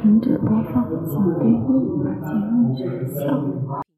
停止播放，请对音乐节目效。